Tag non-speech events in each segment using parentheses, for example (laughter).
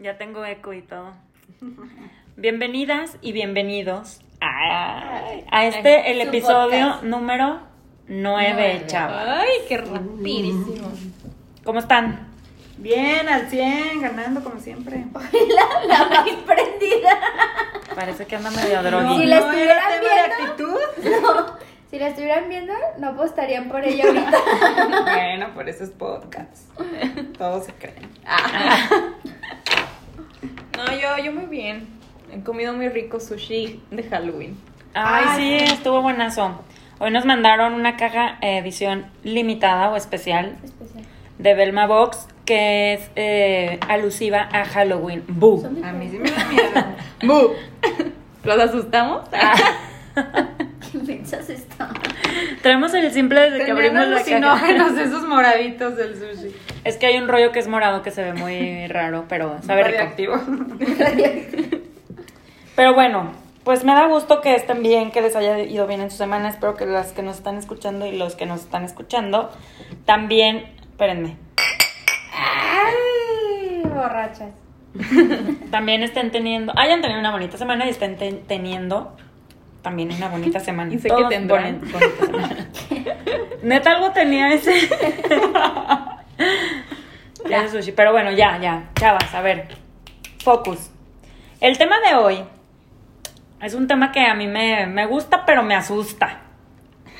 Ya tengo eco y todo. (laughs) Bienvenidas y bienvenidos a, a este, el Su episodio podcast. número 9, Nueve. chavas. Ay, qué rapidísimo. ¿Cómo están? Bien, al 100, ganando como siempre. La, la más prendida. Parece que anda medio Si drogui. la ¿No era estuvieran tema de viendo? actitud? No, si la estuvieran viendo, no apostarían por ella ahorita. (laughs) bueno, por eso es podcast. Todos se creen. No, yo, yo muy bien. He comido muy rico sushi de Halloween. Ay, Ay, sí, estuvo buenazo. Hoy nos mandaron una caja eh, edición limitada o especial Especial. de Belma Box que es eh, alusiva a Halloween. De A mí sí me da miedo. (laughs) ¡Bu! ¿Los asustamos? (laughs) Están. Traemos el simple desde que abrimos la caja. (laughs) esos moraditos del sushi. Es que hay un rollo que es morado que se ve muy (laughs) raro, pero sabe rico. Radioactivo. (laughs) Pero bueno, pues me da gusto que estén bien, que les haya ido bien en su semana. Espero que las que nos están escuchando y los que nos están escuchando también, espérenme, Ay, borrachas. (laughs) también estén teniendo, hayan tenido una bonita semana y estén ten- teniendo también una bonita semana. Y sé que tendrán. boni- bonita semana. Neta algo tenía ese. Ya. Ese sushi. Pero bueno, ya, ya. Chavas, a ver. Focus. El tema de hoy es un tema que a mí me, me gusta, pero me asusta.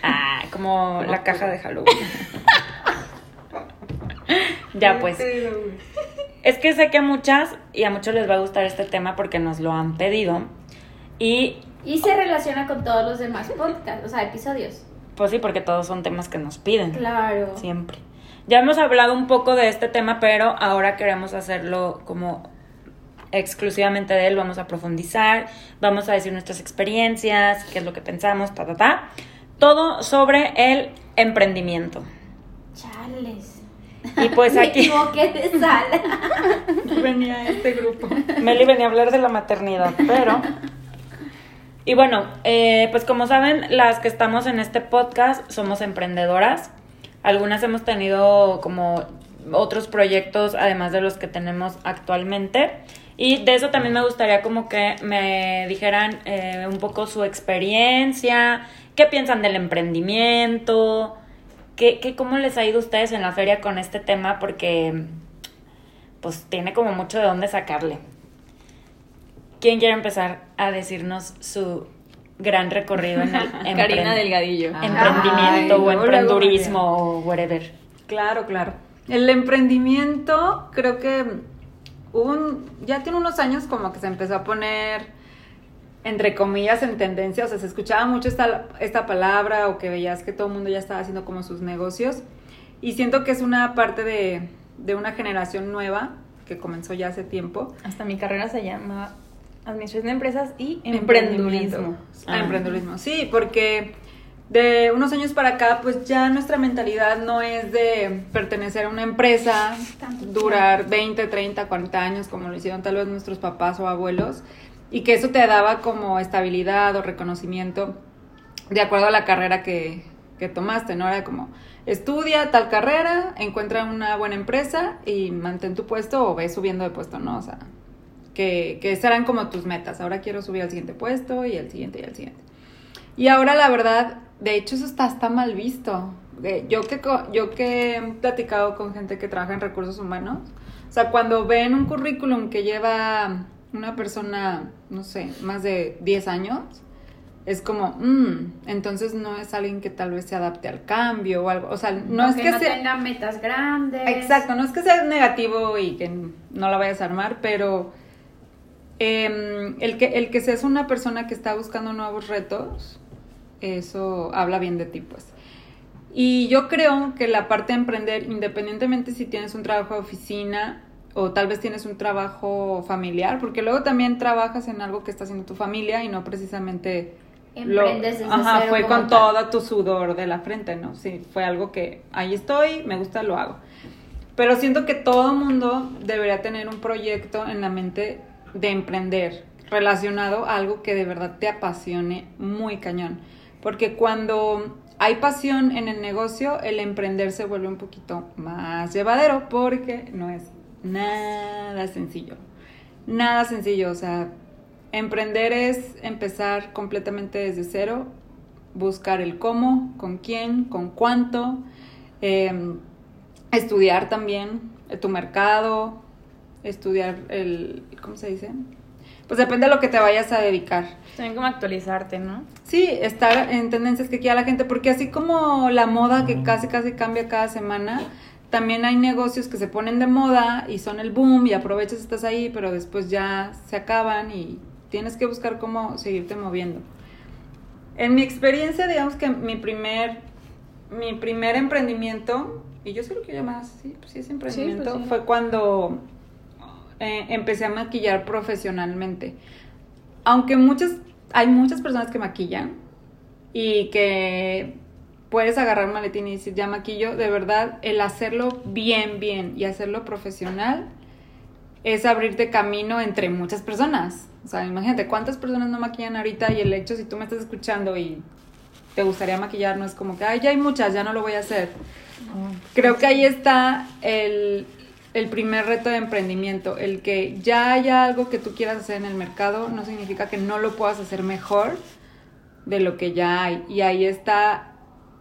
Ah, como la caja de Halloween. (laughs) ya pues. Es que sé que a muchas y a muchos les va a gustar este tema porque nos lo han pedido. Y Y se relaciona con todos los demás podcasts, o sea, episodios. pues sí, porque todos son temas que nos piden. Claro. Siempre. Ya hemos hablado un poco de este tema, pero ahora queremos hacerlo como exclusivamente de él. Vamos a profundizar, vamos a decir nuestras experiencias, qué es lo que pensamos, ta, ta, ta. Todo sobre el emprendimiento. Chales. Y pues (laughs) Me aquí equivoqué de sala. (laughs) Venía a este grupo. Meli venía a hablar de la maternidad, pero... Y bueno, eh, pues como saben, las que estamos en este podcast somos emprendedoras. Algunas hemos tenido como otros proyectos, además de los que tenemos actualmente. Y de eso también me gustaría como que me dijeran eh, un poco su experiencia, qué piensan del emprendimiento, qué, qué, cómo les ha ido a ustedes en la feria con este tema, porque pues tiene como mucho de dónde sacarle. ¿Quién quiere empezar a decirnos su gran recorrido en el (laughs) Karina Delgadillo. Ah. emprendimiento Ay, o emprendurismo o whatever? Claro, claro. El emprendimiento, creo que un, ya tiene unos años como que se empezó a poner, entre comillas, en tendencia. O sea, se escuchaba mucho esta, esta palabra o que veías que todo el mundo ya estaba haciendo como sus negocios. Y siento que es una parte de, de una generación nueva que comenzó ya hace tiempo. Hasta mi carrera se llama Administración de Empresas y Emprendurismo. Ah, Ah. emprendurismo. Sí, porque de unos años para acá, pues ya nuestra mentalidad no es de pertenecer a una empresa, durar 20, 30, 40 años, como lo hicieron tal vez nuestros papás o abuelos, y que eso te daba como estabilidad o reconocimiento de acuerdo a la carrera que, que tomaste, ¿no? Era como, estudia tal carrera, encuentra una buena empresa y mantén tu puesto o ve subiendo de puesto, ¿no? O sea, que, que serán como tus metas. Ahora quiero subir al siguiente puesto y al siguiente y al siguiente. Y ahora la verdad, de hecho eso está, está mal visto. Eh, Yo que, yo que he platicado con gente que trabaja en recursos humanos, o sea, cuando ven un currículum que lleva una persona, no sé, más de 10 años, es como, mm, entonces no es alguien que tal vez se adapte al cambio o algo. O sea, no es Aunque que no sea... tenga metas grandes. Exacto, no es que sea negativo y que no la vayas a armar, pero em, el, que, el que seas una persona que está buscando nuevos retos, eso habla bien de ti, pues. Y yo creo que la parte de emprender, independientemente si tienes un trabajo de oficina o tal vez tienes un trabajo familiar, porque luego también trabajas en algo que está haciendo tu familia y no precisamente lo- Emprendes desde ajá, fue con tal. todo tu sudor de la frente, ¿no? Sí, fue algo que ahí estoy, me gusta, lo hago. Pero siento que todo mundo debería tener un proyecto en la mente de emprender relacionado a algo que de verdad te apasione muy cañón. Porque cuando hay pasión en el negocio, el emprender se vuelve un poquito más llevadero porque no es nada sencillo. nada sencillo, o sea, emprender es empezar completamente desde cero, buscar el cómo, con quién, con cuánto, eh, estudiar también tu mercado, estudiar el, ¿cómo se dice? Pues depende de lo que te vayas a dedicar. También como actualizarte, ¿no? Sí, estar en tendencias que quiera la gente, porque así como la moda que casi casi cambia cada semana, también hay negocios que se ponen de moda y son el boom y aprovechas estás ahí, pero después ya se acaban y tienes que buscar cómo seguirte moviendo. En mi experiencia, digamos que mi primer mi primer emprendimiento, y yo sé lo que llamas, sí, pues sí es emprendimiento, Sí, pues sí. fue cuando eh, empecé a maquillar profesionalmente. Aunque muchas, hay muchas personas que maquillan y que puedes agarrar un maletín y decir, ya maquillo, de verdad, el hacerlo bien, bien y hacerlo profesional es abrirte camino entre muchas personas. O sea, imagínate cuántas personas no maquillan ahorita y el hecho, si tú me estás escuchando y te gustaría maquillar, no es como que, ay, ya hay muchas, ya no lo voy a hacer. Creo que ahí está el, el primer reto de emprendimiento, el que ya haya algo que tú quieras hacer en el mercado no significa que no lo puedas hacer mejor de lo que ya hay. Y ahí está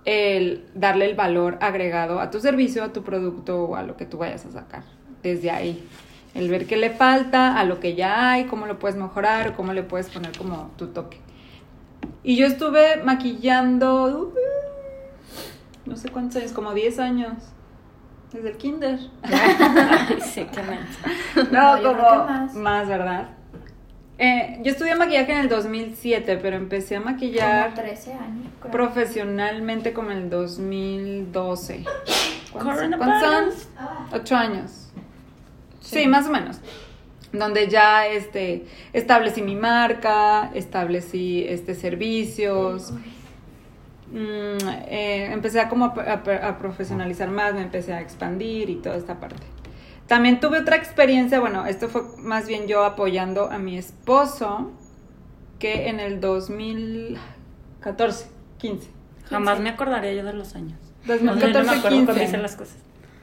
el darle el valor agregado a tu servicio, a tu producto o a lo que tú vayas a sacar. Desde ahí. El ver qué le falta a lo que ya hay, cómo lo puedes mejorar cómo le puedes poner como tu toque. Y yo estuve maquillando, uh, no sé cuántos años, como 10 años. Desde el kinder. (laughs) Sí, qué. No, como más. más, ¿verdad? Eh, yo estudié maquillaje en el 2007, pero empecé a maquillar Como 13 años. creo. profesionalmente como en el 2012. ¿Cuántos, Coronavirus. cuántos son? Ah, Ocho años. Sí. más o menos. Donde ya este, establecí mi marca, establecí este, servicios. Mm, eh, empecé a como a, a- a profesionalizar más, me empecé a expandir y toda esta parte. También tuve otra experiencia, bueno, esto fue más bien yo apoyando a mi esposo, que en el 2014, 15. Jamás me acordaría yo de los años. 2014, no me acuerdo cuando 15. hice las cosas.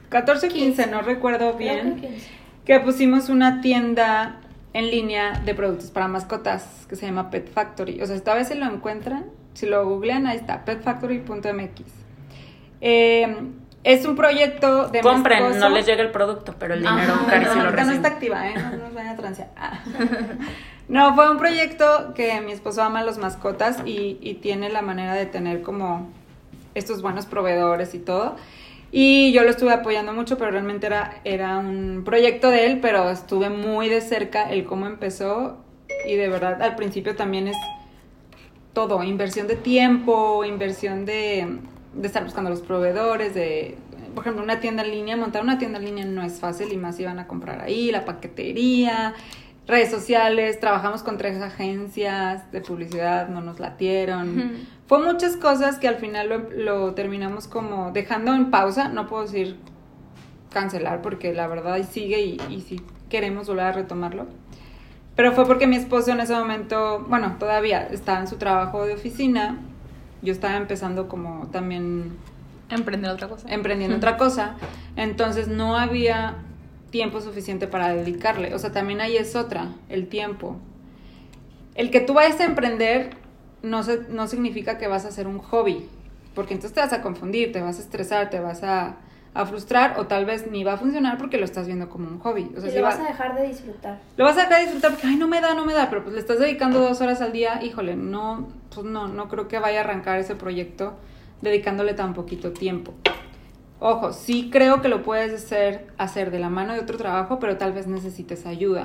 14 15, 15. no recuerdo bien. que 15. Que pusimos una tienda en línea de productos para mascotas que se llama Pet Factory. O sea, esta vez si lo encuentran, si lo googlean, ahí está, petfactory.mx. Eh, es un proyecto de Compren, no les llega el producto, pero el dinero. Cari No, lo está activa, ¿eh? No nos vayan a transear. Ah. No, fue un proyecto que mi esposo ama las mascotas y, y tiene la manera de tener como estos buenos proveedores y todo. Y yo lo estuve apoyando mucho, pero realmente era, era un proyecto de él, pero estuve muy de cerca el cómo empezó y de verdad al principio también es todo, inversión de tiempo, inversión de, de estar buscando los proveedores, de, por ejemplo, una tienda en línea, montar una tienda en línea no es fácil y más si van a comprar ahí, la paquetería, redes sociales, trabajamos con tres agencias de publicidad, no nos latieron. Ujú. Fue muchas cosas que al final lo, lo terminamos como dejando en pausa, no puedo decir cancelar porque la verdad sigue y, y sí queremos volver a retomarlo. Pero fue porque mi esposo en ese momento, bueno, todavía estaba en su trabajo de oficina, yo estaba empezando como también Emprender otra cosa. emprendiendo otra cosa, entonces no había tiempo suficiente para dedicarle. O sea, también ahí es otra, el tiempo. El que tú vayas a emprender no, se- no significa que vas a hacer un hobby, porque entonces te vas a confundir, te vas a estresar, te vas a, a frustrar o tal vez ni va a funcionar porque lo estás viendo como un hobby. O sea, y si lo va- vas a dejar de disfrutar. lo vas a dejar de disfrutar porque, ay, no me da, no me da, pero pues le estás dedicando dos horas al día, híjole, no, pues no, no creo que vaya a arrancar ese proyecto dedicándole tan poquito tiempo. Ojo, sí creo que lo puedes hacer, hacer de la mano de otro trabajo, pero tal vez necesites ayuda.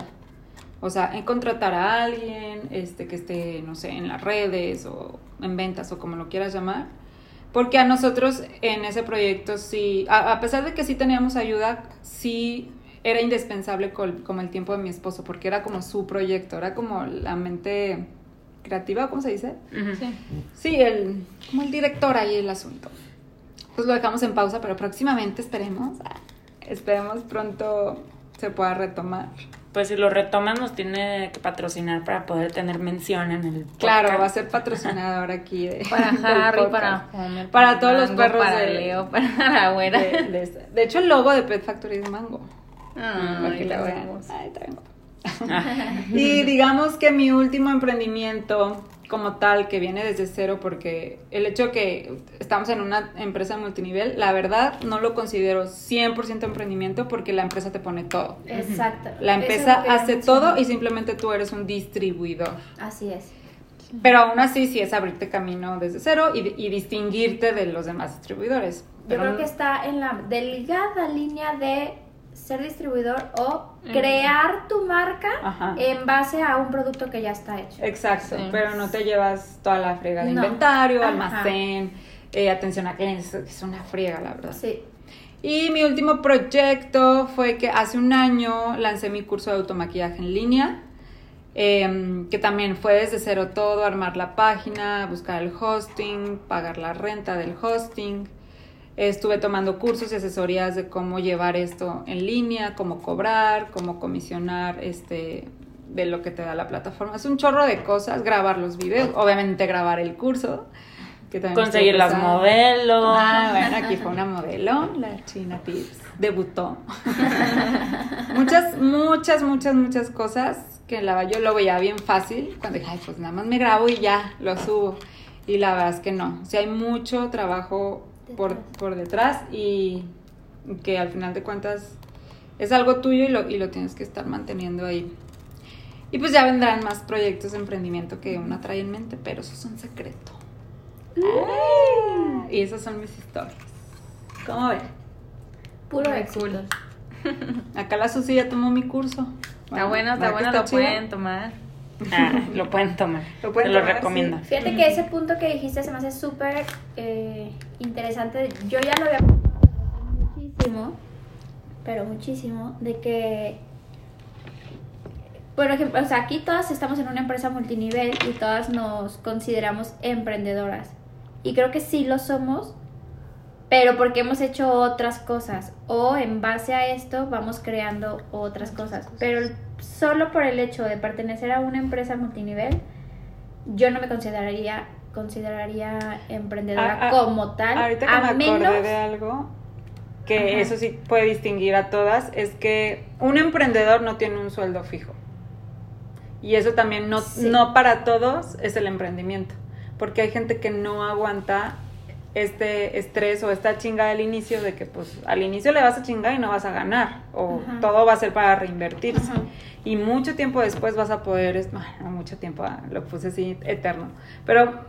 O sea, en contratar a alguien este, que esté, no sé, en las redes o en ventas o como lo quieras llamar. Porque a nosotros en ese proyecto sí, a, a pesar de que sí teníamos ayuda, sí era indispensable col- como el tiempo de mi esposo, porque era como su proyecto, era como la mente creativa, ¿cómo se dice? Sí. Sí, el, como el director ahí el asunto. Pues lo dejamos en pausa, pero próximamente esperemos, esperemos pronto se pueda retomar. Pues si lo retoman nos tiene que patrocinar para poder tener mención en el Claro, va a ser patrocinador aquí de, (laughs) Para Harry, para Homer, Para todos los perros para de- Leo, (laughs) para la güera. de, de. De hecho, el logo de Pet Factory es mango. Para que la vean. Ay, (laughs) y digamos que mi último emprendimiento como tal, que viene desde cero, porque el hecho que estamos en una empresa multinivel, la verdad no lo considero 100% emprendimiento porque la empresa te pone todo. Exacto. La empresa hace todo y simplemente tú eres un distribuidor. Así es. Pero aún así sí es abrirte camino desde cero y, y distinguirte de los demás distribuidores. Yo creo que está en la delgada línea de ser distribuidor o crear tu marca Ajá. en base a un producto que ya está hecho. Exacto, Sí. pero no te llevas toda la friega de No. inventario, Ajá. almacén, eh, atención a clientes, es una friega, la verdad. Sí. Y mi último proyecto fue que hace un año lancé mi curso de automaquillaje en línea, em, que también fue desde cero todo, armar la página, buscar el hosting, pagar la renta del hosting. Estuve tomando cursos y asesorías de cómo llevar esto en línea, cómo cobrar, cómo comisionar este de lo que te da la plataforma. Es un chorro de cosas, grabar los videos, obviamente grabar el curso. Que Conseguir las modelos. Ah, bueno, aquí fue una modelo, la China Tips, debutó. (laughs) muchas, muchas, muchas, muchas cosas que la, yo lo veía bien fácil cuando dije, ay, pues nada más me grabo y ya, lo subo. Y la verdad es que no, o sea, hay mucho trabajo por, Detrás. por detrás y que al final de cuentas es algo tuyo y lo, y lo tienes que estar manteniendo ahí. Y pues ya vendrán más proyectos de emprendimiento que uno trae en mente, pero eso es un secreto. Y esas son mis historias. ¿Cómo ven? Puro éxito. cool. (laughs) Acá la Susi ya tomó mi curso. Está bueno, está ¿verdad que bueno, lo pueden tomar. (laughs) Ah, lo pueden tomar. Lo pueden Te lo tomar, recomiendo. sí. Fíjate que ese punto que dijiste se me hace súper eh, interesante. Yo ya lo había muchísimo, pero muchísimo, de que, por ejemplo, o sea, aquí todas estamos en una empresa multinivel y todas nos consideramos emprendedoras. Y creo que sí lo somos, pero porque hemos hecho otras cosas o en base a esto vamos creando otras cosas. Pero solo por el hecho de pertenecer a una empresa multinivel, yo no me consideraría consideraría emprendedora Ah, ah, como tal, Ahorita que a me acordé de algo que Ajá. eso sí puede distinguir a todas, es que un emprendedor no tiene un sueldo fijo. Y eso también no, Sí. no para todos es el emprendimiento. Porque hay gente que no aguanta este estrés o esta chinga del inicio de que pues al inicio le vas a chingar y no vas a ganar o Ajá. todo va a ser para reinvertirse Ajá. y mucho tiempo después vas a poder es- bueno, no mucho tiempo ah, lo puse así eterno pero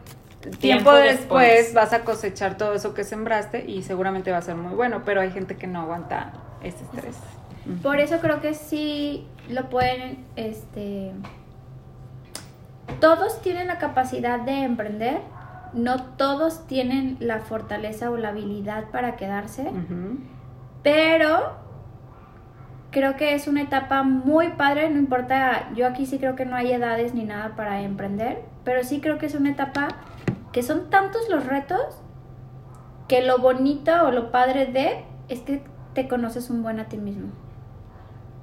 tiempo, Tiempo después, después. vas a cosechar todo eso que sembraste y seguramente va a ser muy bueno pero hay gente que no aguanta ese estrés. Por eso creo que sí lo pueden, este... Todos tienen la capacidad de emprender, no todos tienen la fortaleza o la habilidad para quedarse, pero creo que es una etapa muy padre, no importa, yo aquí sí creo que no hay edades ni nada para emprender, pero sí creo que es una etapa que son tantos los retos que lo bonito o lo padre de es que te conoces un buen a ti mismo.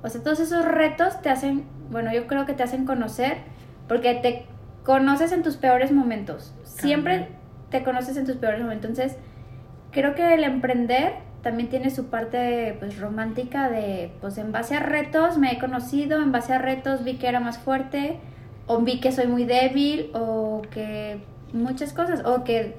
O sea, todos esos retos te hacen, bueno, yo creo que te hacen conocer porque te conoces en tus peores momentos. Siempre te conoces en tus peores momentos. Entonces, creo que el emprender también tiene su parte pues romántica de pues en base a retos me he conocido, en base a retos vi que era más fuerte o vi que soy muy débil o que muchas cosas o que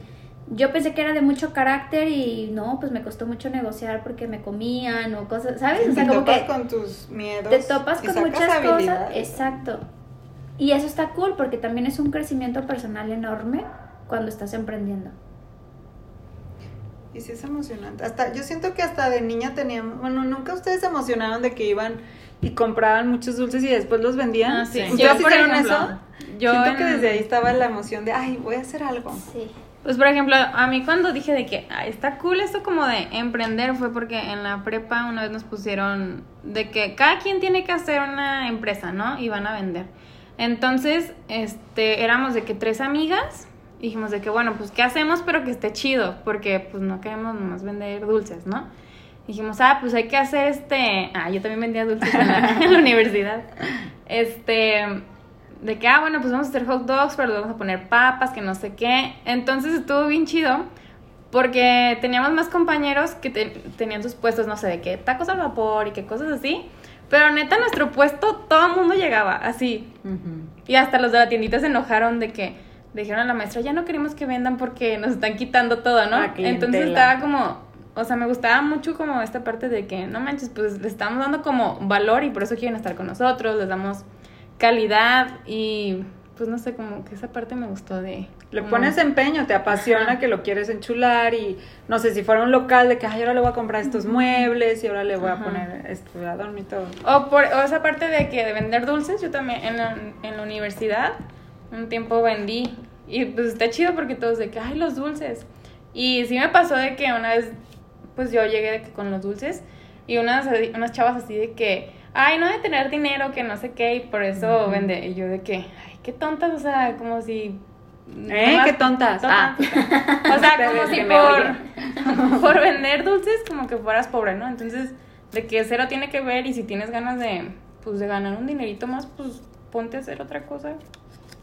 yo pensé que era de mucho carácter y no, pues me costó mucho negociar porque me comían o cosas, ¿sabes? O sea, te como topas que con tus miedos te topas con muchas cosas. Exacto. Y eso está cool porque también es un crecimiento personal enorme cuando estás emprendiendo. Y sí es emocionante. Hasta, yo siento que hasta de niña teníamos, bueno, nunca ustedes se emocionaron de que iban y compraban muchos dulces y después los vendían. Ah, sí. ¿Ustedes Yo, por hicieron ejemplo, eso? yo siento en- que desde ahí estaba la emoción de, ay, voy a hacer algo. Sí. Pues por ejemplo, a mí cuando dije de que "Ah, está cool esto como de emprender fue porque en la prepa una vez nos pusieron de que cada quien tiene que hacer una empresa, ¿no? Y van a vender. Entonces, este, éramos de que tres amigas, dijimos de que bueno, pues qué hacemos pero que esté chido, porque pues no queremos nomás vender dulces, ¿no? Dijimos, ah, pues hay que hacer este, ah, yo también vendía dulces en la, (laughs) en universidad. Este, de que, ah, bueno, pues vamos a hacer hot dogs, pero vamos a poner papas, que no sé qué. Entonces estuvo bien chido porque teníamos más compañeros que te- tenían sus puestos, no sé, de qué tacos al vapor y qué cosas así. Pero neta, nuestro puesto, todo el mundo llegaba, así. Y hasta los de la tiendita se enojaron de que dijeron a la maestra, ya no queremos que vendan porque nos están quitando todo, ¿no? Entonces estaba como, o sea, me gustaba mucho como esta parte de que, no manches, pues les estamos dando como valor y por eso quieren estar con nosotros, les damos calidad y pues no sé, como que esa parte me gustó de... Le pones empeño, te apasiona que lo quieres enchular y no sé si fuera un local de que ay, ahora le voy a comprar estos muebles y ahora le voy a poner esto y todo. O, por, o esa parte de que de vender dulces, yo también en la, en la universidad un tiempo vendí. Y pues está chido porque todos de que, ay, los dulces. Y sí me pasó de que una vez, pues yo llegué de que con los dulces y unas, unas chavas así de que, ay, no de tener dinero, que no sé qué, y por eso vende. Y yo de que, ay, qué tontas, o sea, como si... ¿Eh? nomás- ¿Qué tontas? Ah. (laughs) O sea, (laughs) como si por, (laughs) por vender dulces como que fueras pobre, ¿no? Entonces, de que cero tiene que ver y si tienes ganas de, pues, de ganar un dinerito más, pues ponte a hacer otra cosa.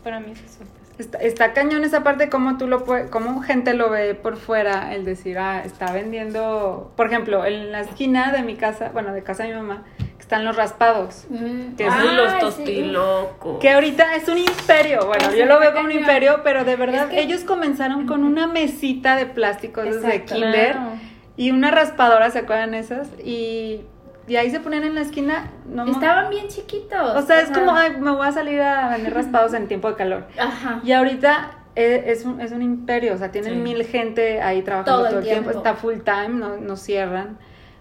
Para mí es eso. Está, está cañón esa parte como tú lo puedes, como gente lo ve por fuera, el decir, ah, está vendiendo, por ejemplo, en la esquina de mi casa, bueno, de casa de mi mamá, están los raspados. Mm. Que es Ay, los sí. tostilocos. Que ahorita es un imperio, bueno, yo lo veo como un imperio, pero de verdad Es que- ellos comenzaron con una mesita de plástico desde kinder Claro. y una raspadora, ¿se acuerdan esas? Y, y ahí se ponían en la esquina, no Estaban bien chiquitos. O sea, es como, ay, me voy a salir a vender raspados en tiempo de calor. Ajá. Y ahorita eh, es un, es un imperio, o sea, tienen Sí. mil gente ahí trabajando Todo todo, el el tiempo. tiempo. está full time, no, no cierran,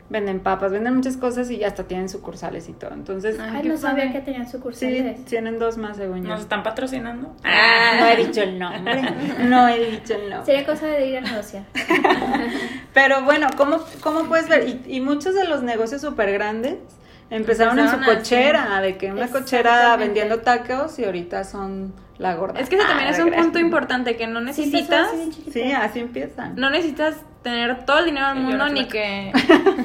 venden papas, venden muchas cosas y hasta tienen sucursales y todo. Entonces, Ay, Ay, qué no sabía padre. que tenían sí, sucursales. tienen dos más según yo. ¿Nos están patrocinando? Ah, no he dicho el nombre, (laughs) no he dicho el nombre. Sería cosa de ir a negociar. (laughs) Pero bueno, ¿cómo, cómo puedes ver? Y, y muchos de los negocios súper grandes empezaron, en su así. cochera, de que una cochera vendiendo tacos y ahorita son la gorda. Es que ese también Ah, es un gracias. punto importante, que no Sí, necesitas... Sí, así empiezan. no necesitas tener todo el dinero del mundo ni que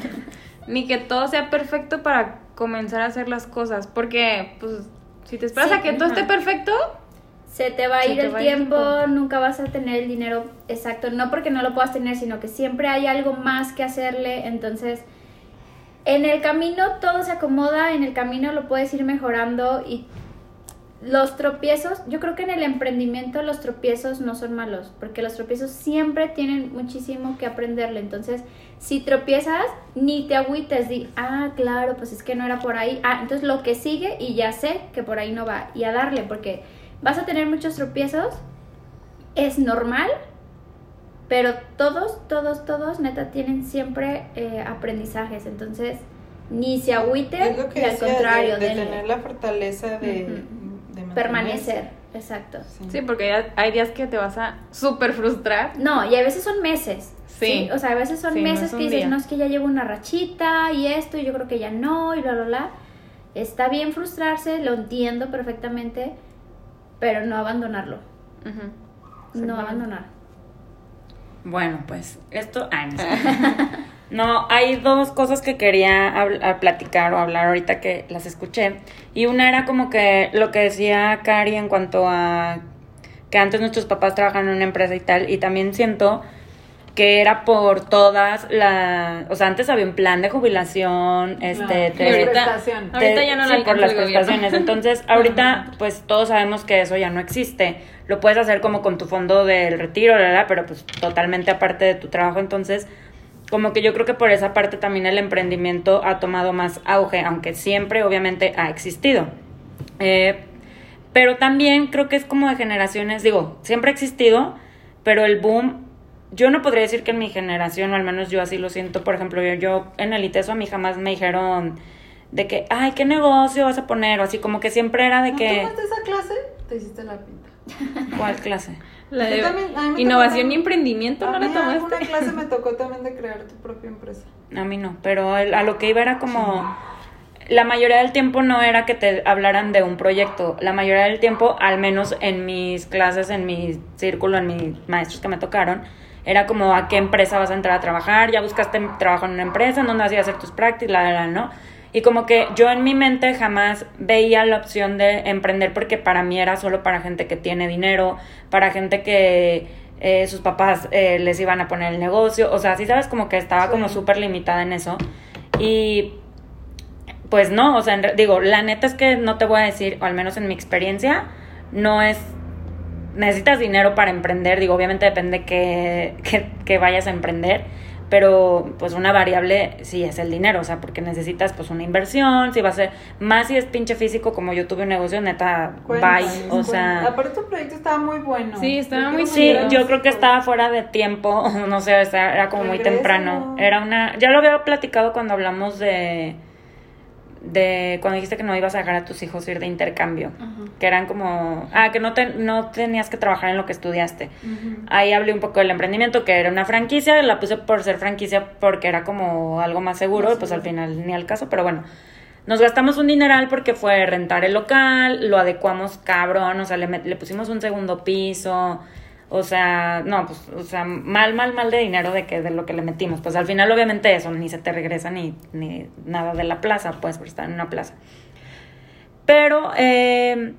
(laughs) ni que todo sea perfecto para comenzar a hacer las cosas porque pues si te esperas Sí, a que todo esté perfecto Se te va a ir el va tiempo, tiempo. nunca vas a tener el dinero exacto, no porque no lo puedas tener, sino que siempre hay algo más que hacerle, entonces en el camino todo se acomoda, en el camino lo puedes ir mejorando y los tropiezos, yo creo que en el emprendimiento los tropiezos no son malos, porque los tropiezos siempre tienen muchísimo que aprenderle. Entonces, si tropiezas, ni te agüites, di, ah, claro, pues es que no era por ahí. Ah, entonces lo que sigue y ya sé que por ahí no va. Y a darle, porque vas a tener muchos tropiezos, es normal, pero todos, todos, todos, neta, tienen siempre eh, aprendizajes. Entonces, ni se agüiten, Es lo que y al contrario, de, tener la fortaleza de. Permanecer. Exacto. Sí. sí porque ya hay días que te vas a súper frustrar No, y a veces son meses. Sí. O sea, a veces son Sí, no meses es que dices, día. no, es que ya llevo una rachita y esto, y yo creo que ya no, y bla, bla, bla. Está bien frustrarse, lo entiendo perfectamente, pero no abandonarlo. No abandonar. Bueno, pues esto. No, sé. (laughs) No, hay dos cosas que quería platicar o hablar ahorita que las escuché. Y una era como que lo que decía Cari en cuanto a que antes nuestros papás trabajaban en una empresa y tal. Y también siento que era por todas las. O sea, antes había un plan de jubilación. Este, Claro. te- ahorita- te- Ahorita ya no sí, por las prestaciones. Entonces, (laughs) ahorita, pues todos sabemos que eso ya no existe. Lo puedes hacer como con tu fondo del retiro, la, la, pero pues totalmente aparte de tu trabajo. Entonces, como que yo creo que por esa parte también el emprendimiento ha tomado más auge, aunque siempre, obviamente, ha existido. Eh, pero también creo que es como de generaciones, digo, siempre ha existido, pero el boom, yo no podría decir que en mi generación, o al menos yo así lo siento, por ejemplo, yo, yo en el ITESO a mí jamás me dijeron de que, ay, ¿qué negocio vas a poner? O así como que siempre era de ¿No que, tomaste esa clase? Te hiciste la pinta. ¿cuál clase? La Yo de también- a mí me innovación tocó- y emprendimiento no A la tomaste clase me tocó (laughs) también de crear tu propia empresa. A mí no, pero el- a lo que iba era como... La mayoría del tiempo no era que te hablaran de un proyecto. La mayoría del tiempo, al menos en mis clases, en mi círculo, en mis maestros que me tocaron, era como a qué empresa vas a entrar a trabajar, ya buscaste trabajo en una empresa, en dónde vas a ir a hacer tus prácticas, la, la, la, ¿no? Y como que yo en mi mente jamás veía la opción de emprender porque para mí era solo para gente que tiene dinero, para gente que eh, sus papás eh, les iban a poner el negocio, o sea, sí sabes como que estaba como súper limitada en eso. Y pues no, o sea, en digo, la neta es que no te voy a decir, o al menos en mi experiencia, no es, necesitas dinero para emprender, digo, obviamente depende que, que, que vayas a emprender, pero pues una variable sí es el dinero, o sea, porque necesitas pues una inversión, si va a ser, más si es pinche físico como yo tuve un negocio, neta, Cuéntales, bye, o sea... Aparte tu proyecto estaba muy bueno. Sí, estaba muy Sí, yo creo que estaba fuera de tiempo, (laughs) no sé, o sea, era como muy temprano. Era una, ya lo había platicado cuando hablamos de, de cuando dijiste que no ibas a dejar a tus hijos ir de intercambio, que eran como, ah, que no, te, no tenías que trabajar en lo que estudiaste. Ahí hablé un poco del emprendimiento, que era una franquicia, la puse por ser franquicia porque era como algo más seguro, y pues al final ni al caso, pero bueno. Nos gastamos un dineral porque fue rentar el local, lo adecuamos cabrón, o sea, le, le pusimos un segundo piso, o sea, no, pues, o sea, mal, mal, mal de dinero de que de lo que le metimos. Pues al final, obviamente, eso ni se te regresa ni, ni nada de la plaza, pues, por estar en una plaza. Pero eh,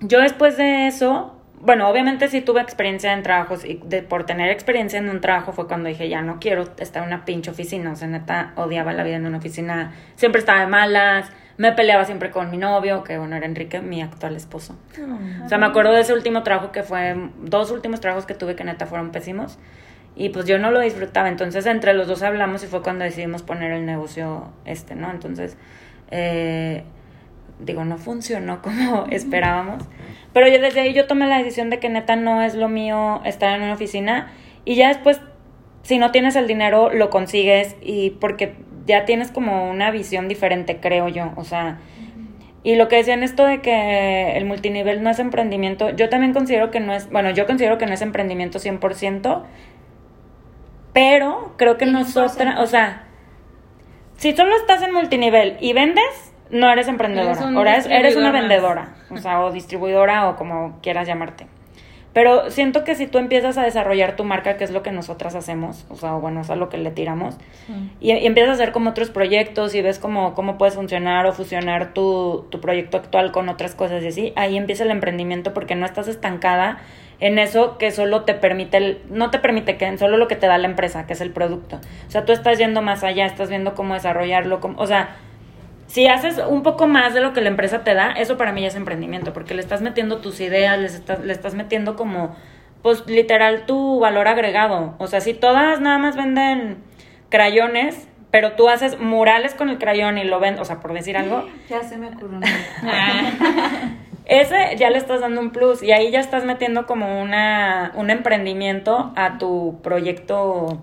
yo después de eso, bueno, obviamente sí tuve experiencia en trabajos y de, por tener experiencia en un trabajo fue cuando dije, ya no quiero estar en una pinche oficina, o sea, neta, odiaba la vida en una oficina, siempre estaba de malas, me peleaba siempre con mi novio, que bueno, era Enrique, mi actual esposo. O sea, me acuerdo de ese último trabajo que fue, dos últimos trabajos que tuve que neta fueron pésimos. Y pues yo no lo disfrutaba. Entonces entre los dos hablamos y fue cuando decidimos poner el negocio este, ¿no? Entonces, eh, digo, no funcionó (laughs) como esperábamos. Pero yo desde ahí yo tomé la decisión de que neta no es lo mío estar en una oficina. Y ya después, si no tienes el dinero, lo consigues. Y porque ya tienes como una visión diferente, creo yo. O sea, y lo que decían esto de que el multinivel no es emprendimiento, yo también considero que no es, bueno, yo considero que no es emprendimiento 100%, pero creo que 100%. nosotras, o sea, si solo estás en multinivel y vendes, no eres emprendedora, Eres un eres, eres una más. vendedora, o sea, o distribuidora o como quieras llamarte. Pero siento que si tú empiezas a desarrollar tu marca, que es lo que nosotras hacemos, o sea, bueno, es a lo que le tiramos, y, y empiezas a hacer como otros proyectos y ves cómo, cómo puedes funcionar o fusionar tu, tu proyecto actual con otras cosas y así, ahí empieza el emprendimiento porque no estás estancada en eso que solo te permite, el, no te permite que solo lo que te da la empresa, que es el producto. O sea, tú estás yendo más allá, estás viendo cómo desarrollarlo, cómo, o sea, si haces un poco más de lo que la empresa te da, eso para mí ya es emprendimiento, porque le estás metiendo tus ideas, les estás, le estás metiendo como, pues literal tu valor agregado. O sea, si todas nada más venden crayones, pero tú haces murales con el crayón y lo vendes, o sea, por decir algo, (gasps) Ya se me ocurrió. (laughs) ese ya le estás dando un plus y ahí ya estás metiendo como una, un emprendimiento a tu proyecto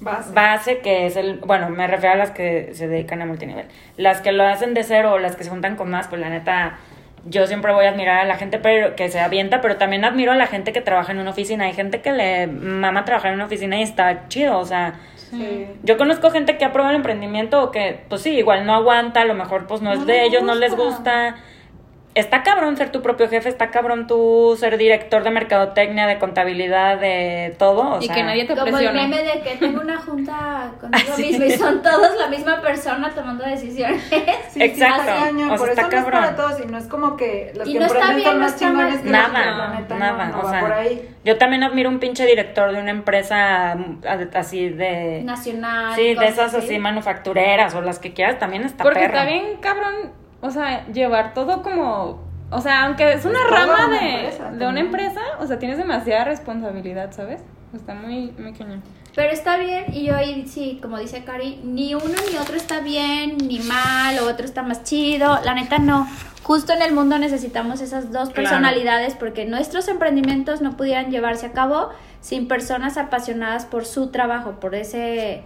Base. base que es el, bueno, me refiero a las que se dedican a multinivel. Las que lo hacen de cero o las que se juntan con más, pues la neta, yo siempre voy a admirar a la gente pero que se avienta, pero también admiro a la gente que trabaja en una oficina. Hay gente que le mama trabajar en una oficina y está chido, o sea, Sí. yo conozco gente que ha probado el emprendimiento o que, pues sí, igual no aguanta, a lo mejor pues no es de ellos, no les gusta. Está cabrón ser tu propio jefe, está cabrón tú ser director de mercadotecnia, de contabilidad, de todo. O y sea, que nadie te Como el presione. meme de que tengo una junta conmigo (laughs) sí. mismo y son todos la misma persona tomando decisiones. Sí, Exacto. sí, cañón, O sea, por está eso no es cabrón. para todos y no es como que los Y que no está bien, son no más está mal. chingones que los que Nada, no, nada, no o sea, por ahí. yo también admiro un pinche director de una empresa mm, así de... Nacional. Sí, de esas así manufactureras o las que quieras, también está Porque perra. está bien, cabrón, o sea, llevar todo como... O sea, aunque es una Pues rama una de, empresa de una empresa, o sea, tienes demasiada responsabilidad, ¿sabes? Está muy, muy cañón. Pero está bien, y yo ahí sí, como dice Cari, ni uno ni otro está bien, ni mal, o otro está más chido. La neta no. Justo en el mundo necesitamos esas dos Claro. personalidades porque nuestros emprendimientos no pudieran llevarse a cabo sin personas apasionadas por su trabajo, por ese,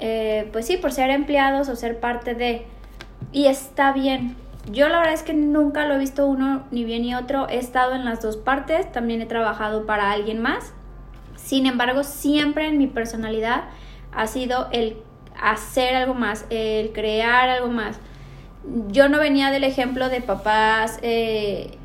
eh, pues sí, por ser empleados o ser parte de. Y está bien. Yo la verdad es que nunca lo he visto uno ni bien ni otro. He estado en las dos partes, también he trabajado para alguien más. Sin embargo, siempre en mi personalidad ha sido el hacer algo más, el crear algo más. Yo no venía del ejemplo de papás eh,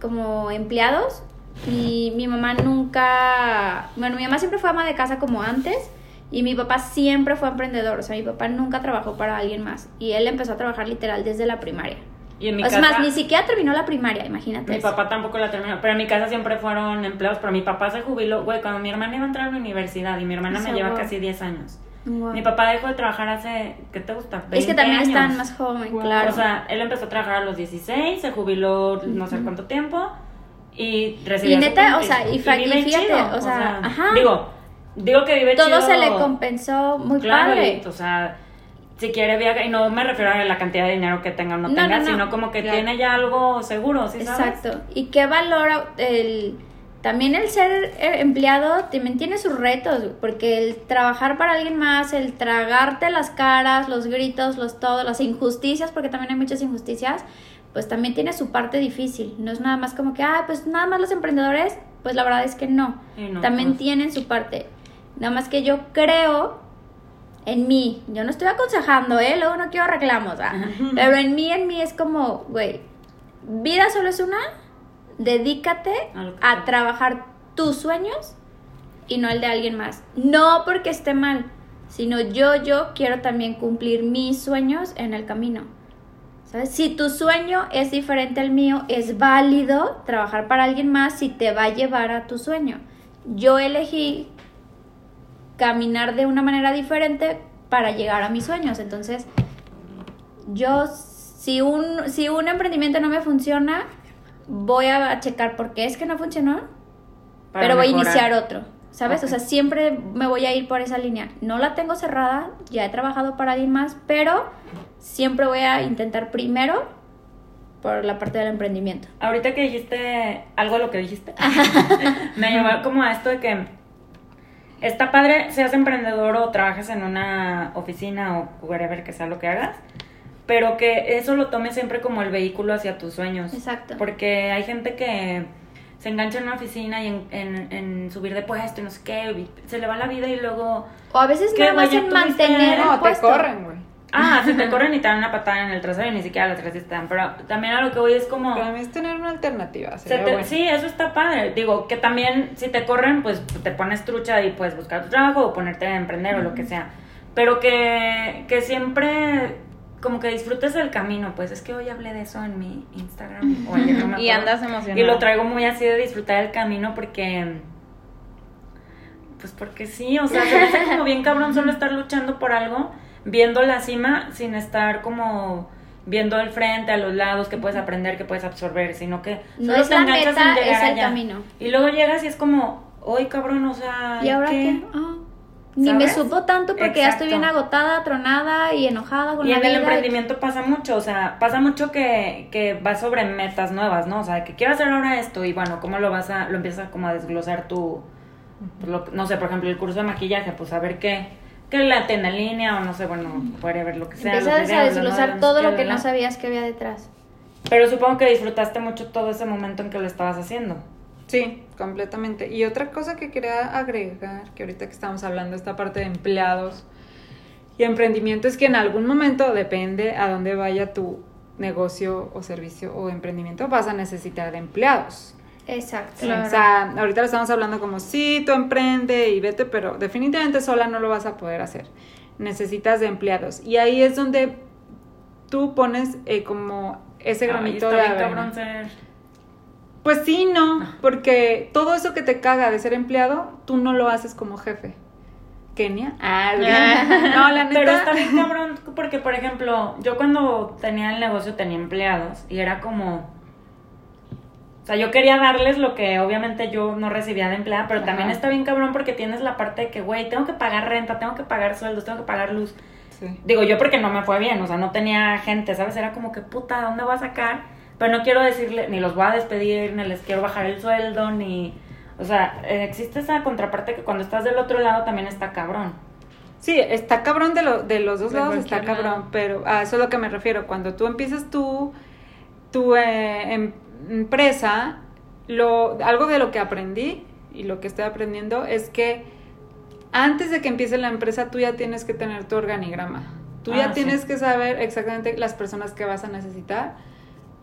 como empleados y mi mamá nunca, bueno, mi mamá siempre fue ama de casa como antes y mi papá siempre fue emprendedor, o sea, mi papá nunca trabajó para alguien más y él empezó a trabajar literal desde la primaria. Y en mi es casa, más, ni siquiera terminó la primaria, imagínate. mi eso. papá tampoco la terminó, pero en mi casa siempre fueron empleados, pero mi papá se jubiló, güey, cuando mi hermana iba a entrar a la universidad y mi hermana me Se lleva ahogó. casi 10 años. Wow. Mi papá dejó de trabajar hace, ¿qué te gusta? Es que 20 también están años. más joven, Wow. claro. O sea, él empezó a trabajar a los 16, se jubiló no sé cuánto tiempo y recibía Y neta, o sea, y y vive fíjate, chido, o sea, ajá. Digo, digo que vive todo chido. se le compensó muy claro, padre. y, o sea, si quiere viajar, y no me refiero a la cantidad de dinero que tenga o no, No, tenga, no, no. sino como que tiene ya algo seguro, ¿sí sabes? Exacto. Y qué valora el también el ser eh, empleado también tiene sus retos, porque el trabajar para alguien más, el tragarte las caras, los gritos, los todo, las injusticias, porque también hay muchas injusticias, pues también tiene su parte difícil. No es nada más como que, ah, pues nada más los emprendedores, pues la verdad es que no. También pues. tienen su parte. Nada más que yo creo en mí, yo no estoy aconsejando, ¿eh? Luego no quiero reclamos, ¿ah? Pero en mí, en mí es como, güey, vida solo es una, dedícate A a trabajar tus sueños y no el de alguien más. No porque esté mal, sino yo, yo quiero también cumplir mis sueños en el camino. ¿Sabes? Si tu sueño es diferente al mío, es válido trabajar para alguien más si te va a llevar a tu sueño. Yo elegí caminar de una manera diferente para llegar a mis sueños. Entonces, yo, si un, si un emprendimiento no me funciona, voy a checar por qué es que no funcionó, Para pero voy a mejorar. iniciar otro. ¿Sabes? Ok. O sea, siempre me voy a ir por esa línea. No la tengo cerrada, ya he trabajado para alguien más, pero siempre voy a intentar primero por la parte del emprendimiento. Ahorita que dijiste algo de lo que dijiste, (laughs) (laughs) me llevó como a esto de que está padre, seas emprendedor o trabajes en una oficina o whatever que sea lo que hagas, pero que eso lo tomes siempre como el vehículo hacia tus sueños. Exacto. Porque hay gente que se engancha en una oficina y en, en- en subir de puesto y no sé qué, se le va la vida y luego... O a veces ¿Qué, nada más en mantener el No, te corren, güey. Ah, si te (laughs) corren y te dan una patada en el trasero y ni siquiera las tres están, pero también a lo que voy es como... Para mí es tener una alternativa. Se sería te- bueno. Sí, eso está padre. Digo, que también si te corren, pues te pones trucha y puedes buscar tu trabajo o ponerte a emprender o lo que sea. Pero que, que siempre como que disfrutes el camino. Pues es que hoy hablé de eso en mi Instagram. O ayer, no me Y andas emocionada. Y lo traigo muy así de disfrutar el camino porque... Pues porque sí, o sea, se me hace como bien cabrón solo estar luchando por algo, viendo la cima sin estar como viendo el frente, a los lados, que puedes aprender, que puedes absorber, sino que No solo es te la enganchas meta, en llegar es el allá. camino. Y luego llegas y es como, hoy cabrón, o sea, ¿Y ahora qué? Ah, ni me supo tanto porque ya estoy bien agotada, tronada y enojada con Y la en el vida. emprendimiento pasa mucho, o sea, pasa mucho que, que vas sobre metas nuevas, ¿no? O sea, que quiero hacer ahora esto y bueno, ¿cómo lo vas a, lo empiezas como a desglosar lo- no sé, por ejemplo, el curso de maquillaje, pues a ver qué, qué la línea o no sé, bueno, podría ver lo que sea. Empiezas a videos, desglosar todo no lo que no sabías que había detrás. Pero supongo que disfrutaste mucho todo ese momento en que lo estabas haciendo. Sí, completamente. Y otra cosa que quería agregar, que ahorita que estamos hablando de esta parte de empleados y emprendimiento, es que en algún momento, depende a dónde vaya tu negocio o servicio o emprendimiento, vas a necesitar de empleados. Exacto. O sea, ahorita lo estamos hablando como, sí, tú emprende y vete, pero definitivamente sola no lo vas a poder hacer. Necesitas de empleados. Y ahí es donde tú pones eh, como ese Ay, granito está de bien ser... Pues sí, no, porque todo eso que te caga de ser empleado, tú no lo haces como jefe. Kenia. Ah, (laughs) no, la neta. Pero está bien cabrón, porque por ejemplo, yo cuando tenía el negocio tenía empleados y era como... O sea, yo quería darles lo que obviamente yo no recibía de empleada, pero también está bien cabrón porque tienes la parte de que, güey, tengo que pagar renta, tengo que pagar sueldos, tengo que pagar luz. Sí. Digo, yo porque no me fue bien, o sea, no tenía gente, ¿sabes? Era como que, puta, ¿dónde voy a sacar? Pero no quiero decirle, ni los voy a despedir, ni les quiero bajar el sueldo, ni... O sea, eh, existe esa contraparte que cuando estás del otro lado también está cabrón. Sí, está cabrón de, lo- de los dos De lados, está cabrón, lado. pero a eso es lo que me refiero. Cuando tú empiezas tu, tu eh, em- empresa, lo, algo de lo que aprendí y lo que estoy aprendiendo es que antes de que empiece la empresa, tú ya tienes que tener tu organigrama. Tú ya Ah, sí. tienes que saber exactamente las personas que vas a necesitar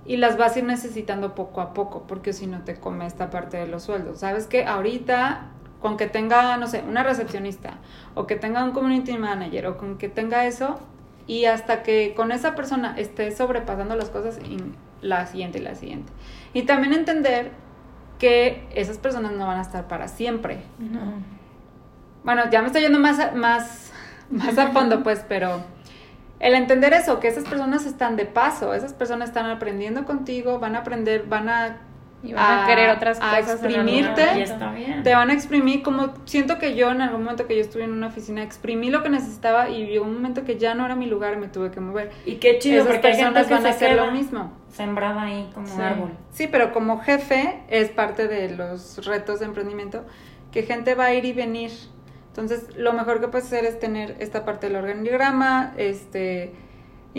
y las vas a ir necesitando poco a poco, porque si no te come esta parte de los sueldos. Sabes que ahorita, con que tenga, no sé, una recepcionista, o que tenga un community manager, o con que tenga eso, y hasta que con esa persona esté sobrepasando las cosas, y la siguiente y la siguiente. Y también entender que esas personas no van a estar para siempre. Bueno, ya me estoy yendo más, más, más a fondo, (laughs) pues, pero el entender eso, que esas personas están de paso, esas personas están aprendiendo contigo, van a aprender, van a Y van a, querer otras a cosas. en exprimirte. momento. está bien. te van a exprimir como siento que yo en algún momento que yo estuve en una oficina exprimí lo que necesitaba y llegó un momento que ya no era mi lugar y me tuve que mover. Y qué chido, Esas porque hay gente personas que van a se hacer queda lo mismo. sembrada ahí como un Sí. árbol. Sí, pero como jefe es parte de los retos de emprendimiento que gente va a ir y venir. Entonces, lo mejor que puedes hacer es tener esta parte del organigrama, este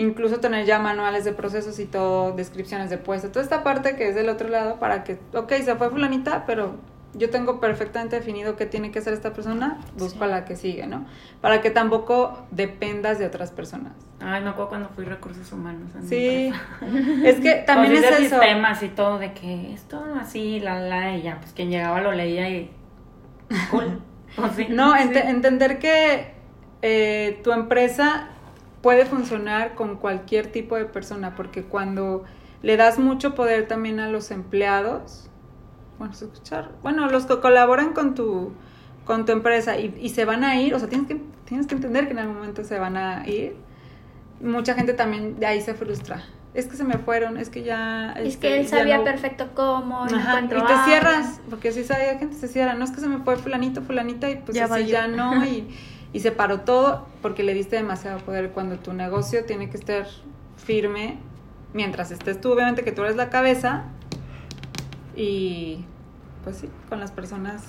incluso tener ya manuales de procesos y todo, descripciones de puesto, toda esta parte que es del otro lado para que, ok, se fue fulanita, pero yo tengo perfectamente definido qué tiene que hacer esta persona, busco a la que sigue, ¿no? Para que tampoco dependas de otras personas. Ay, me acuerdo cuando fui recursos humanos. Sí, (laughs) es que también Pues es eso. sistemas y todo de que esto así, la, la, y ya, pues quien llegaba lo leía y... Cool. (laughs) Pues sí. No, Sí. ente- entender que eh, tu empresa puede funcionar con cualquier tipo de persona, porque cuando le das mucho poder también a los empleados, bueno, escuchar, bueno, los que colaboran con tu, con tu empresa y, y se van a ir, o sea, tienes que, tienes que entender que en algún momento se van a ir. Mucha gente también de ahí se frustra. Es que se me fueron, es que ya... Es este, que él sabía no- perfecto cómo, no Ajá, y encuentro te cierras, porque si sabe gente se cierra, no es que se me fue fulanito, fulanita y pues Ya así ya no y, (laughs) y se paró todo porque le diste demasiado poder cuando tu negocio tiene que estar firme mientras estés tú, obviamente que tú eres la cabeza y pues sí, con las personas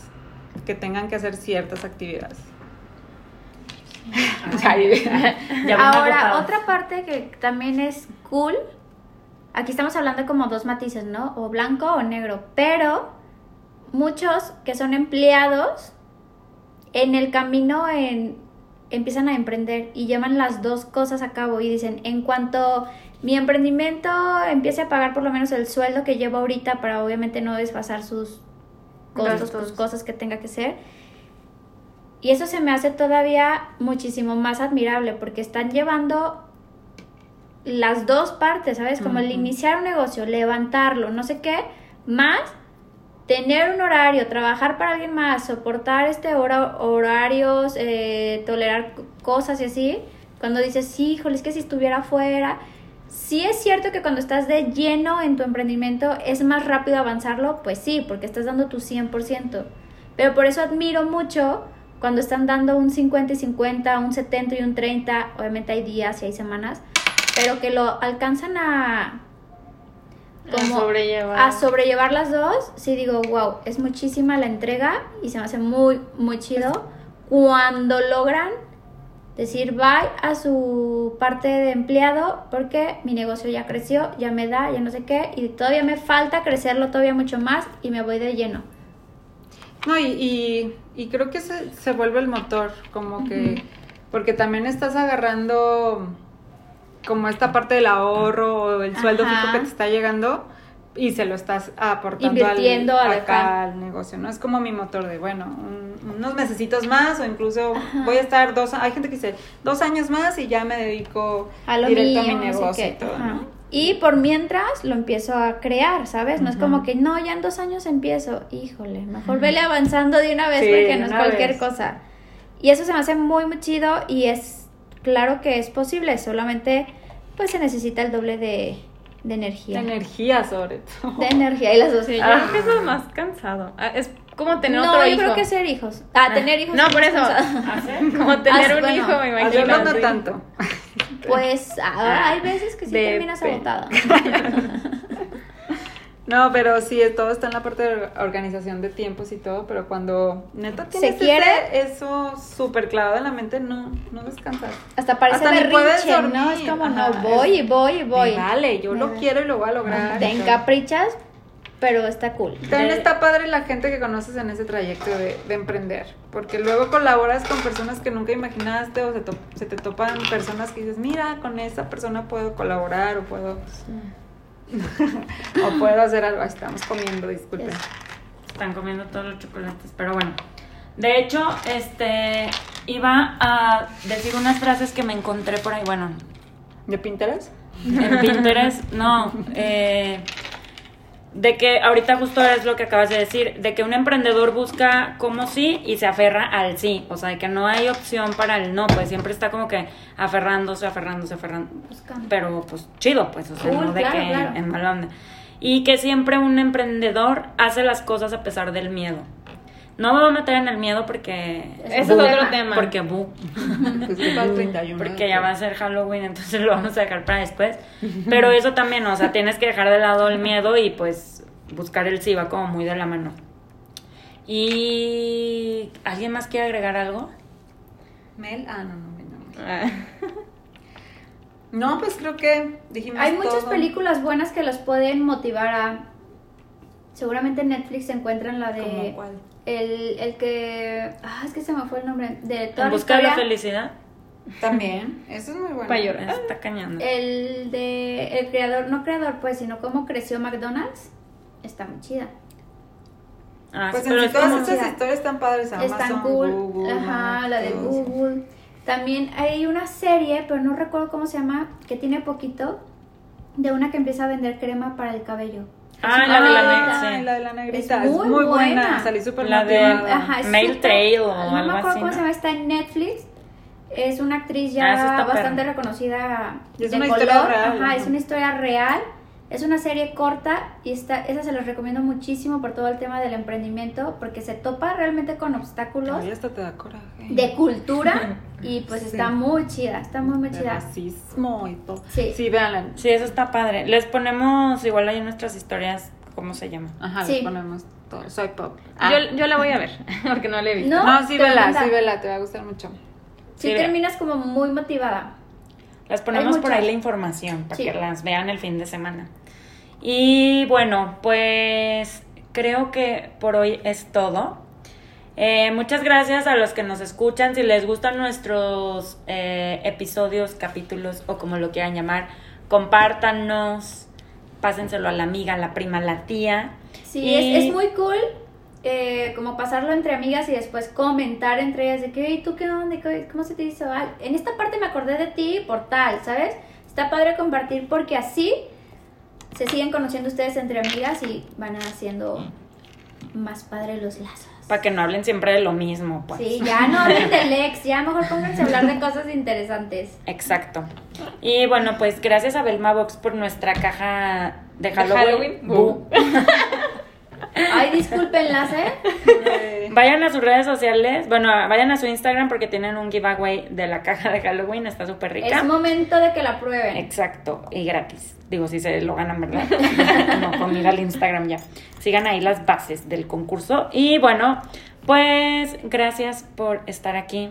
que tengan que hacer ciertas actividades. (laughs) Ahora, otra parte que también es cool, aquí estamos hablando como dos matices, ¿no? O blanco o negro, pero muchos que son empleados en el camino en, empiezan a emprender y llevan las dos cosas a cabo y dicen, en cuanto mi emprendimiento empiece a pagar por lo menos el sueldo que llevo ahorita para obviamente no desfasar sus costos, pues, cosas que tenga que hacer. Y eso se me hace todavía muchísimo más admirable porque están llevando las dos partes, ¿sabes? Como el iniciar un negocio, levantarlo, no sé qué, más tener un horario, trabajar para alguien más, soportar este hora- horarios, eh, tolerar cosas y así. Cuando dices, híjole, es que si estuviera afuera. Sí es cierto que cuando estás de lleno en tu emprendimiento es más rápido avanzarlo, pues sí, porque estás dando tu 100%. Pero por eso admiro mucho cuando están dando un 50 y 50, un 70 y un 30, obviamente hay días y hay semanas, pero que lo alcanzan a como a sobrellevar. a sobrellevar las dos, sí digo, wow, es muchísima la entrega y se me hace muy, muy chido cuando logran decir bye a su parte de empleado porque mi negocio ya creció, ya me da, ya no sé qué, y todavía me falta crecerlo todavía mucho más y me voy de lleno. No, y, y, y creo que se, se vuelve el motor, como que, porque también estás agarrando como esta parte del ahorro o el sueldo Ajá. fijo que te está llegando y se lo estás aportando Invirtiendo al, acá al negocio, ¿no? Es como mi motor de, bueno, un- unos mesecitos más o incluso voy a estar dos, hay gente que dice, dos años más y ya me dedico A lo directo mío, a mi negocio y todo, Ajá. ¿no? Y por mientras lo empiezo a crear, ¿sabes? No es como que no, ya en dos años empiezo. Híjole, mejor vele avanzando de una vez Sí, porque no es cualquier vez. cosa. Y eso se me hace muy, muy chido y es claro que es posible, solamente pues se necesita el doble de, de energía. De energía sobre todo. De energía y las dos. Sí, yo Ah. creo que eso es más cansado. Ah, Es como tener no, otro yo hijo. creo que ser hijos. Ah, tener hijos. No, es por eso. (laughs) Como tener Ah, un bueno, hijo, me Yo imagino. no, no tanto. Pues ah, hay veces que sí Depende. terminas agotada. (laughs) No, pero sí, todo está en la parte de organización de tiempos y todo, pero cuando neta ¿Se tienes quiere? eso súper clavado en la mente, no, no descansas. Hasta parece Hasta ni puedes berrinche, ¿no? dormir. Es como, Ajá, no, voy y voy y voy. Vale, yo lo quiero y lo voy a lograr. Te encaprichas, pero está cool. También está padre la gente que conoces en ese trayecto de, de emprender, porque luego colaboras con personas que nunca imaginaste o se, to- se te topan personas que dices, mira, con esa persona puedo colaborar o puedo, (laughs) o puedo hacer algo. Estamos comiendo, disculpen. Yes. Están comiendo todos los chocolates, pero bueno. De hecho, este iba a decir unas frases que me encontré por ahí, bueno, ¿De Pinterest? en Pinterest, no, (laughs) eh, de que ahorita justo es lo que acabas de decir, de que un emprendedor busca como sí y se aferra al sí, o sea, de que no hay opción para el no, pues siempre está como que aferrándose, aferrándose, aferrando, pero pues chido, pues, o sea, no de claro, que claro. en mala onda. Y que siempre un emprendedor hace las cosas a pesar del miedo. No me voy a meter en el miedo porque... Ese es otro tema. Porque bu, (laughs) que para el 31. porque ya va a ser Halloween, entonces lo vamos a dejar para después. Pero eso también, o sea, tienes que dejar de lado el miedo y pues buscar el sí va como muy de la mano. Y ¿alguien más quiere agregar algo? Mel, ah, no, no, no. Ah. No, pues creo que dijimos Hay muchas todo. películas buenas que los pueden motivar a. Seguramente en Netflix se encuentran la de. ¿Cómo cuál? El, el que. Ah, es que se me fue el nombre. De toda En la busca de la felicidad. También, eso es muy bueno. Pa' llorar. Está cañón. El de. El creador, no creador, pues, sino cómo creció McDonald's. Está muy chida. Ah, Pues sí, en sí, todas estas historias están padres. Amazon, Están cool. Google, Ajá, la de. Google. También hay una serie, pero no recuerdo cómo se llama, que tiene poquito, de una que empieza a vender crema para el cabello. Ah, la de la Ay, sí. la de la negrita. Es Es muy buena. buena. Salí súper La de-. Ajá, Mail súper- Trail o no algo me acuerdo así, cómo se llama, está en Netflix. Es una actriz Ah, ya bastante perra. reconocida es de una color. historia real, Ajá, ajá. es una historia real. Es una serie corta y está, esa se los recomiendo muchísimo por todo el tema del emprendimiento porque se topa realmente con obstáculos te da coraje. de cultura (laughs) y pues Sí. está muy chida, está muy muy De chida. racismo y todo. Sí. Sí, véanla. Sí, eso está padre. Les ponemos igual ahí en nuestras historias, ¿cómo se llama? Ajá, Sí. le ponemos todo. Soy pop. Yo, yo la voy a ver, (laughs) porque no la he visto. No, No, sí, vela, sí, vela, te va a gustar mucho. Sí Sí, terminas como muy motivada. Les ponemos por ahí la información para Sí. que las vean el fin de semana. Y bueno, pues creo que por hoy es todo. Eh, muchas gracias a los que nos escuchan. Si les gustan nuestros eh, episodios, capítulos o como lo quieran llamar, compártanos, pásenselo a la amiga, a la prima, a la tía. Sí, Y- es, es muy cool eh, como pasarlo entre amigas y después comentar entre ellas de que, "Ey, ¿tú qué onda? ¿Qué- ¿Cómo se te hizo? Ah, en esta parte me acordé de ti por tal, ¿sabes? Está padre compartir porque así se siguen conociendo ustedes entre amigas y van haciendo más padre los lazos. Para que no hablen siempre de lo mismo, pues. Sí, ya no hablen del ex, ya mejor pónganse a hablar de cosas interesantes. Exacto. Y bueno, pues gracias a Belma Box por nuestra caja de Halloween. Halloween? Ay, discúlpenlas, ¿eh? (laughs) Eh, Vayan a sus redes sociales, bueno, vayan a su Instagram porque tienen un giveaway de la caja de Halloween, está súper rica. Es momento de que la prueben. Exacto, y gratis. Digo, si se lo ganan, ¿verdad? (laughs) no, con ir al Instagram ya. Sigan ahí las bases del concurso. Y bueno, pues gracias por estar aquí.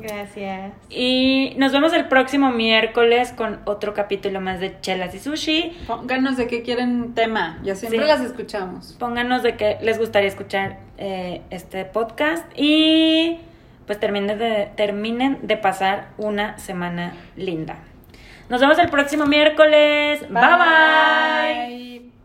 Gracias. Y nos vemos el próximo miércoles con otro capítulo más de Chelas y Sushi. Pónganos de qué quieren tema. Ya siempre Sí. las escuchamos. Pónganos de qué les gustaría escuchar eh, este podcast y pues terminen de, terminen de pasar una semana linda. Nos vemos el próximo miércoles. bye. bye. bye.